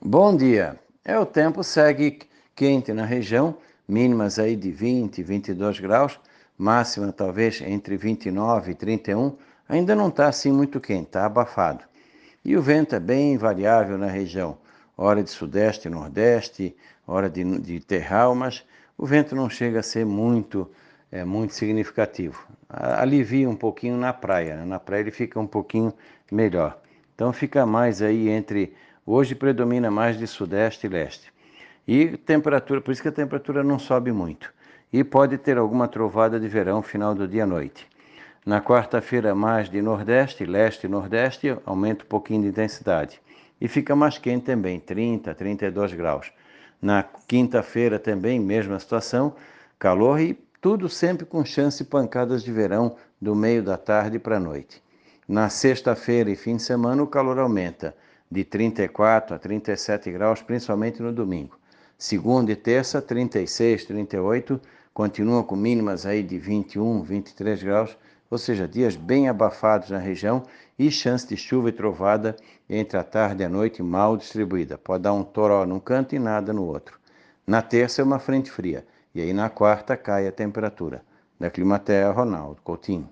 Bom dia. É o tempo segue quente na região, mínimas aí de 20, 22 graus, máxima talvez entre 29 e 31. Ainda não está assim muito quente, está abafado. E o vento é bem variável na região, hora de sudeste e nordeste, hora de, de terral, mas o vento não chega a ser muito, é, muito significativo. Alivia um pouquinho na praia, né? na praia ele fica um pouquinho melhor. Então fica mais aí entre Hoje predomina mais de sudeste e leste. E temperatura, por isso que a temperatura não sobe muito. E pode ter alguma trovada de verão final do dia à noite. Na quarta-feira, mais de nordeste, leste e nordeste, aumenta um pouquinho de intensidade. E fica mais quente também, 30, 32 graus. Na quinta-feira também, mesma situação, calor e tudo sempre com chance de pancadas de verão do meio da tarde para a noite. Na sexta-feira e fim de semana, o calor aumenta de 34 a 37 graus, principalmente no domingo. Segunda e terça, 36, 38, continua com mínimas aí de 21, 23 graus, ou seja, dias bem abafados na região e chance de chuva e trovada entre a tarde e a noite mal distribuída. Pode dar um toró num canto e nada no outro. Na terça é uma frente fria e aí na quarta cai a temperatura. Da Climatea, Ronaldo Coutinho.